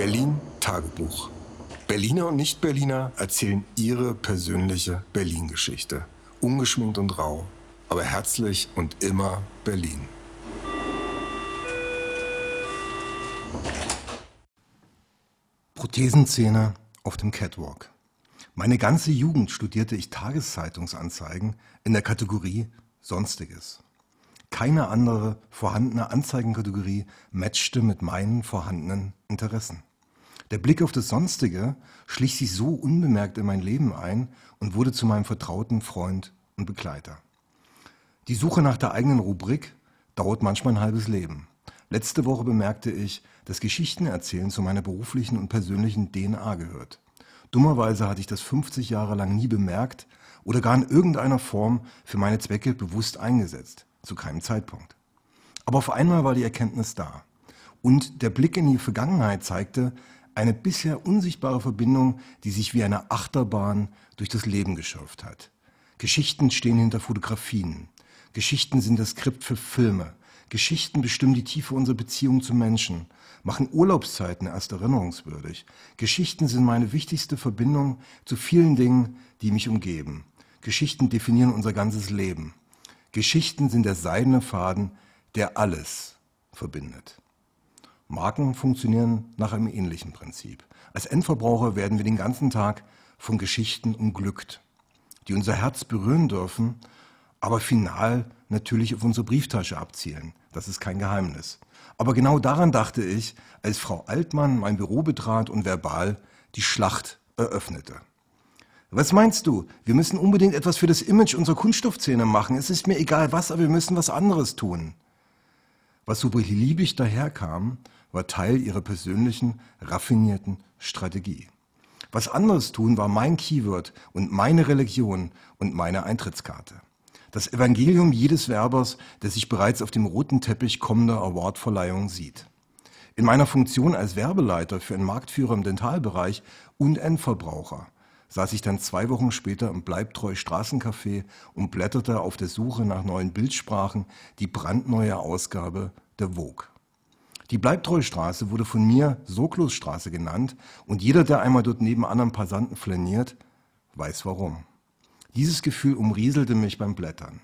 Berlin Tagebuch. Berliner und Nicht-Berliner erzählen ihre persönliche Berlin-Geschichte. Ungeschminkt und rau, aber herzlich und immer Berlin. Prothesenzähne auf dem Catwalk. Meine ganze Jugend studierte ich Tageszeitungsanzeigen in der Kategorie Sonstiges. Keine andere vorhandene Anzeigenkategorie matchte mit meinen vorhandenen Interessen. Der Blick auf das Sonstige schlich sich so unbemerkt in mein Leben ein und wurde zu meinem vertrauten Freund und Begleiter. Die Suche nach der eigenen Rubrik dauert manchmal ein halbes Leben. Letzte Woche bemerkte ich, dass Geschichtenerzählen zu meiner beruflichen und persönlichen DNA gehört. Dummerweise hatte ich das 50 Jahre lang nie bemerkt oder gar in irgendeiner Form für meine Zwecke bewusst eingesetzt. Zu keinem Zeitpunkt. Aber auf einmal war die Erkenntnis da. Und der Blick in die Vergangenheit zeigte eine bisher unsichtbare Verbindung, die sich wie eine Achterbahn durch das Leben geschürft hat. Geschichten stehen hinter Fotografien. Geschichten sind das Skript für Filme. Geschichten bestimmen die Tiefe unserer Beziehung zu Menschen, machen Urlaubszeiten erst erinnerungswürdig. Geschichten sind meine wichtigste Verbindung zu vielen Dingen, die mich umgeben. Geschichten definieren unser ganzes Leben. Geschichten sind der seidene Faden, der alles verbindet. Marken funktionieren nach einem ähnlichen Prinzip. Als Endverbraucher werden wir den ganzen Tag von Geschichten umglückt, die unser Herz berühren dürfen, aber final natürlich auf unsere Brieftasche abzielen. Das ist kein Geheimnis. Aber genau daran dachte ich, als Frau Altmann mein Büro betrat und verbal die Schlacht eröffnete. Was meinst du? Wir müssen unbedingt etwas für das Image unserer Kunststoffzähne machen. Es ist mir egal was, aber wir müssen was anderes tun. Was so beliebig daherkam, war Teil ihrer persönlichen, raffinierten Strategie. Was anderes tun war mein Keyword und meine Religion und meine Eintrittskarte. Das Evangelium jedes Werbers, der sich bereits auf dem roten Teppich kommender Awardverleihung sieht. In meiner Funktion als Werbeleiter für einen Marktführer im Dentalbereich und Endverbraucher saß ich dann zwei Wochen später im Bleibtreu Straßencafé und blätterte auf der Suche nach neuen Bildsprachen die brandneue Ausgabe der Vogue. Die Bleibtreustraße wurde von mir Soklosstraße genannt und jeder, der einmal dort neben anderen Passanten flaniert, weiß warum. Dieses Gefühl umrieselte mich beim Blättern.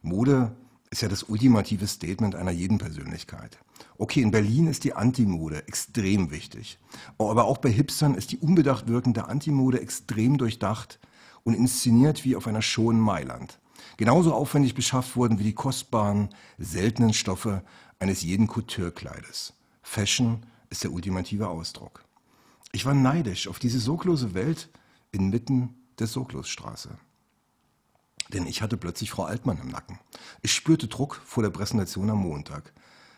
Mode ist ja das ultimative Statement einer jeden Persönlichkeit. Okay, in Berlin ist die Antimode extrem wichtig. Aber auch bei Hipstern ist die unbedacht wirkende Antimode extrem durchdacht und inszeniert wie auf einer Show in Mailand. Genauso aufwendig beschafft wurden wie die kostbaren, seltenen Stoffe eines jeden Couture-Kleides. Fashion ist der ultimative Ausdruck. Ich war neidisch auf diese sorglose Welt inmitten der Sorglosstraße. Denn ich hatte plötzlich Frau Altmann im Nacken. Ich spürte Druck vor der Präsentation am Montag.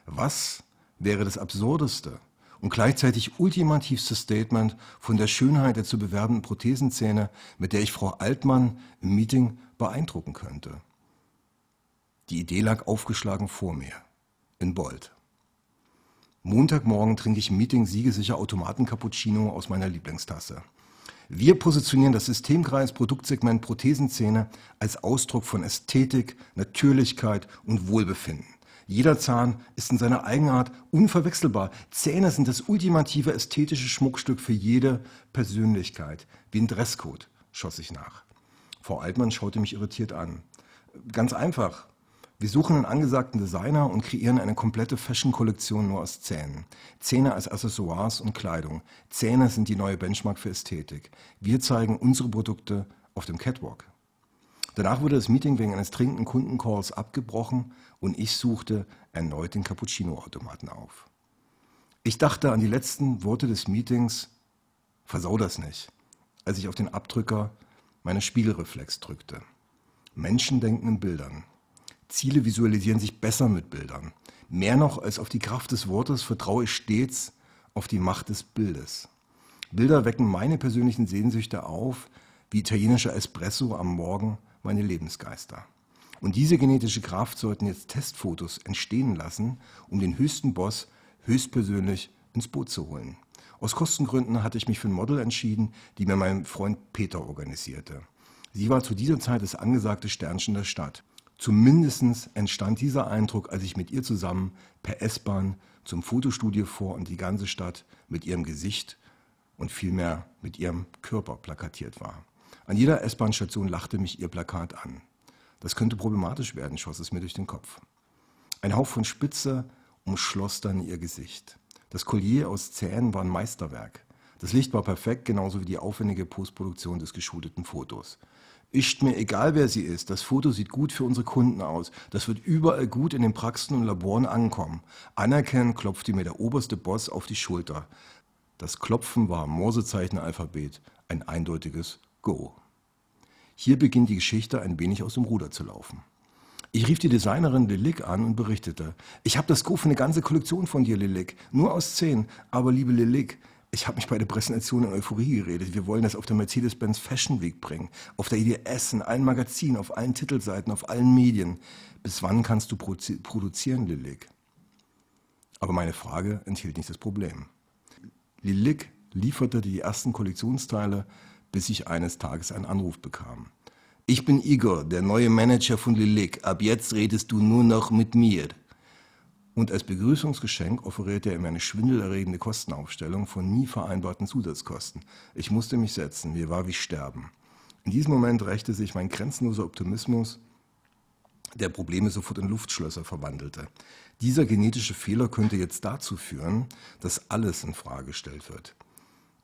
Was wäre das absurdeste und gleichzeitig ultimativste Statement von der Schönheit der zu bewerbenden Prothesenzähne, mit der ich Frau Altmann im Meeting beeindrucken könnte? Die Idee lag aufgeschlagen vor mir, in Bold. Montagmorgen trinke ich im Meeting siegesicher Automaten-Cappuccino aus meiner Lieblingstasse. Wir positionieren das Systemkreis Produktsegment Prothesenzähne als Ausdruck von Ästhetik, Natürlichkeit und Wohlbefinden. Jeder Zahn ist in seiner Eigenart unverwechselbar. Zähne sind das ultimative ästhetische Schmuckstück für jede Persönlichkeit. Wie ein Dresscode, schoss ich nach. Frau Altmann schaute mich irritiert an. Ganz einfach. Wir suchen einen angesagten Designer und kreieren eine komplette Fashion-Kollektion nur aus Zähnen. Zähne als Accessoires und Kleidung. Zähne sind die neue Benchmark für Ästhetik. Wir zeigen unsere Produkte auf dem Catwalk. Danach wurde das Meeting wegen eines dringenden Kundencalls abgebrochen und ich suchte erneut den Cappuccino-Automaten auf. Ich dachte an die letzten Worte des Meetings, versau das nicht, als ich auf den Abdrücker meines Spiegelreflex drückte. Menschen denken in Bildern. Ziele visualisieren sich besser mit Bildern. Mehr noch als auf die Kraft des Wortes vertraue ich stets auf die Macht des Bildes. Bilder wecken meine persönlichen Sehnsüchte auf, wie italienischer Espresso am Morgen meine Lebensgeister. Und diese genetische Kraft sollten jetzt Testfotos entstehen lassen, um den höchsten Boss höchstpersönlich ins Boot zu holen. Aus Kostengründen hatte ich mich für ein Model entschieden, die mir mein Freund Peter organisierte. Sie war zu dieser Zeit das angesagte Sternchen der Stadt. Zumindest entstand dieser Eindruck, als ich mit ihr zusammen per S-Bahn zum Fotostudio fuhr und die ganze Stadt mit ihrem Gesicht und vielmehr mit ihrem Körper plakatiert war. An jeder S-Bahn-Station lachte mich ihr Plakat an. Das könnte problematisch werden, schoss es mir durch den Kopf. Ein Hauch von Spitze umschloss dann ihr Gesicht. Das Collier aus Zähnen war ein Meisterwerk. Das Licht war perfekt, genauso wie die aufwendige Postproduktion des geschulteten Fotos. Ist mir egal, wer sie ist. Das Foto sieht gut für unsere Kunden aus. Das wird überall gut in den Praxen und Laboren ankommen. Anerkennen klopfte mir der oberste Boss auf die Schulter. Das Klopfen war Morsezeichen-Alphabet, ein eindeutiges Go. Hier beginnt die Geschichte ein wenig aus dem Ruder zu laufen. Ich rief die Designerin Lilik an und berichtete, ich habe das Go für eine ganze Kollektion von dir, Lilik, nur aus zehn. Aber liebe Lilik, ich habe mich bei der Präsentation in Euphorie geredet. Wir wollen das auf der Mercedes-Benz Fashion Week bringen. Auf der IDS, in allen Magazinen, auf allen Titelseiten, auf allen Medien. Bis wann kannst du produzieren, Lilik? Aber meine Frage enthielt nicht das Problem. Lilik lieferte die ersten Kollektionsteile, bis ich eines Tages einen Anruf bekam. Ich bin Igor, der neue Manager von Lilik. Ab jetzt redest du nur noch mit mir. Und als Begrüßungsgeschenk offerierte er mir eine schwindelerregende Kostenaufstellung von nie vereinbarten Zusatzkosten. Ich musste mich setzen, mir war wie Sterben. In diesem Moment rächte sich mein grenzenloser Optimismus, der Probleme sofort in Luftschlösser verwandelte. Dieser genetische Fehler könnte jetzt dazu führen, dass alles in Frage gestellt wird.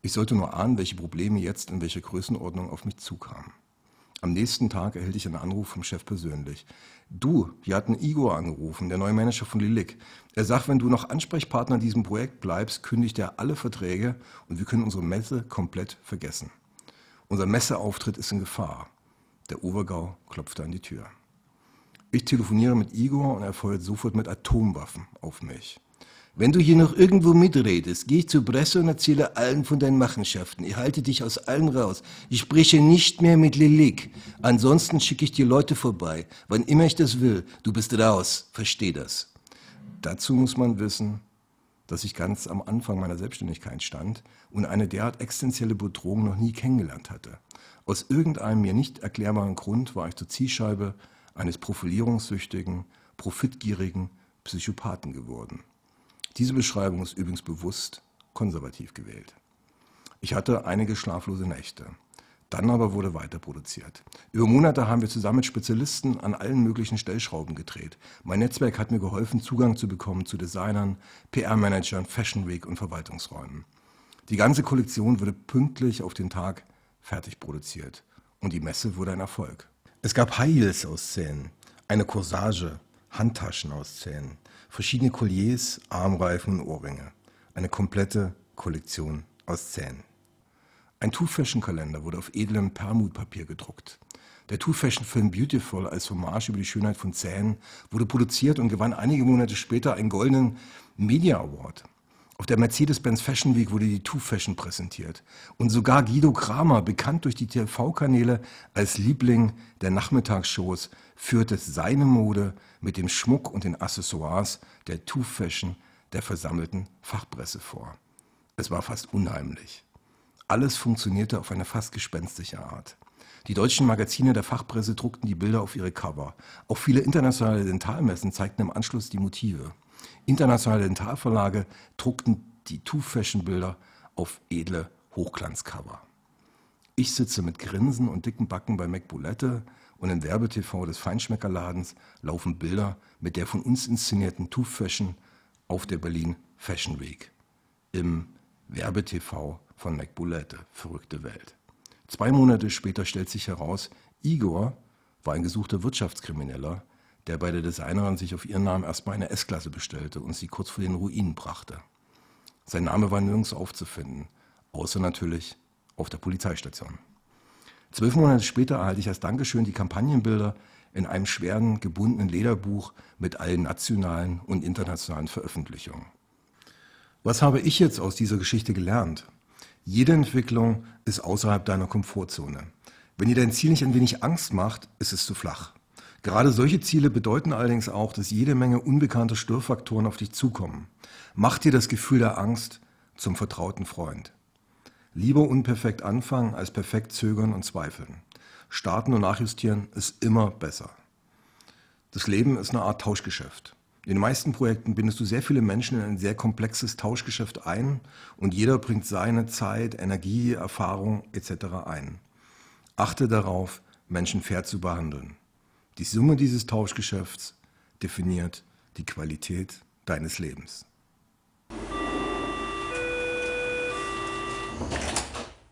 Ich sollte nur ahnen, welche Probleme jetzt in welcher Größenordnung auf mich zukamen. Am nächsten Tag erhielt ich einen Anruf vom Chef persönlich. Du, wir hatten Igor angerufen, der neue Manager von Lilik. Er sagt, wenn du noch Ansprechpartner in diesem Projekt bleibst, kündigt er alle Verträge und wir können unsere Messe komplett vergessen. Unser Messeauftritt ist in Gefahr. Der Obergau klopfte an die Tür. Ich telefoniere mit Igor und er feuert sofort mit Atomwaffen auf mich. Wenn du hier noch irgendwo mitredest, gehe ich zur Presse und erzähle allen von deinen Machenschaften. Ich halte dich aus allen raus. Ich spreche nicht mehr mit Lilik. Ansonsten schicke ich dir Leute vorbei. Wann immer ich das will. Du bist raus. Versteh das. Dazu muss man wissen, dass ich ganz am Anfang meiner Selbstständigkeit stand und eine derart existenzielle Bedrohung noch nie kennengelernt hatte. Aus irgendeinem mir nicht erklärbaren Grund war ich zur Zielscheibe eines profilierungssüchtigen, profitgierigen Psychopathen geworden. Diese Beschreibung ist übrigens bewusst konservativ gewählt. Ich hatte einige schlaflose Nächte. Dann aber wurde weiter produziert. Über Monate haben wir zusammen mit Spezialisten an allen möglichen Stellschrauben gedreht. Mein Netzwerk hat mir geholfen, Zugang zu bekommen zu Designern, PR-Managern, Fashion Week und Verwaltungsräumen. Die ganze Kollektion wurde pünktlich auf den Tag fertig produziert. Und die Messe wurde ein Erfolg. Es gab High Heels aus Zähnen, eine Corsage, Handtaschen aus Zähnen, verschiedene Colliers, Armreifen und Ohrringe. Eine komplette Kollektion aus Zähnen. Ein Two-Fashion-Kalender wurde auf edlem Perlmutpapier gedruckt. Der Two-Fashion-Film Beautiful als Hommage über die Schönheit von Zähnen wurde produziert und gewann einige Monate später einen goldenen Media Award. Auf der Mercedes-Benz Fashion Week wurde die Two-Fashion präsentiert. Und sogar Guido Kramer, bekannt durch die TV-Kanäle als Liebling der Nachmittagsshows, führte seine Mode mit dem Schmuck und den Accessoires der Two-Fashion der versammelten Fachpresse vor. Es war fast unheimlich. Alles funktionierte auf eine fast gespenstische Art. Die deutschen Magazine der Fachpresse druckten die Bilder auf ihre Cover. Auch viele internationale Dentalmessen zeigten im Anschluss die Motive. Internationale Dentalverlage druckten die Two-Fashion-Bilder auf edle Hochglanzcover. Ich sitze mit Grinsen und dicken Backen bei MacBulette und im Werbetv des Feinschmeckerladens laufen Bilder mit der von uns inszenierten Two-Fashion auf der Berlin Fashion Week. Im Werbetv von MacBulette, verrückte Welt. Zwei Monate später stellt sich heraus, Igor war ein gesuchter Wirtschaftskrimineller, der bei der Designerin sich auf ihren Namen erstmal eine S-Klasse bestellte und sie kurz vor den Ruinen brachte. Sein Name war nirgends aufzufinden, außer natürlich auf der Polizeistation. Zwölf Monate später erhalte ich als Dankeschön die Kampagnenbilder in einem schweren, gebundenen Lederbuch mit allen nationalen und internationalen Veröffentlichungen. Was habe ich jetzt aus dieser Geschichte gelernt? Jede Entwicklung ist außerhalb deiner Komfortzone. Wenn dir dein Ziel nicht ein wenig Angst macht, ist es zu flach. Gerade solche Ziele bedeuten allerdings auch, dass jede Menge unbekannte Störfaktoren auf dich zukommen. Mach dir das Gefühl der Angst zum vertrauten Freund. Lieber unperfekt anfangen als perfekt zögern und zweifeln. Starten und nachjustieren ist immer besser. Das Leben ist eine Art Tauschgeschäft. In den meisten Projekten bindest du sehr viele Menschen in ein sehr komplexes Tauschgeschäft ein und jeder bringt seine Zeit, Energie, Erfahrung etc. ein. Achte darauf, Menschen fair zu behandeln. Die Summe dieses Tauschgeschäfts definiert die Qualität deines Lebens.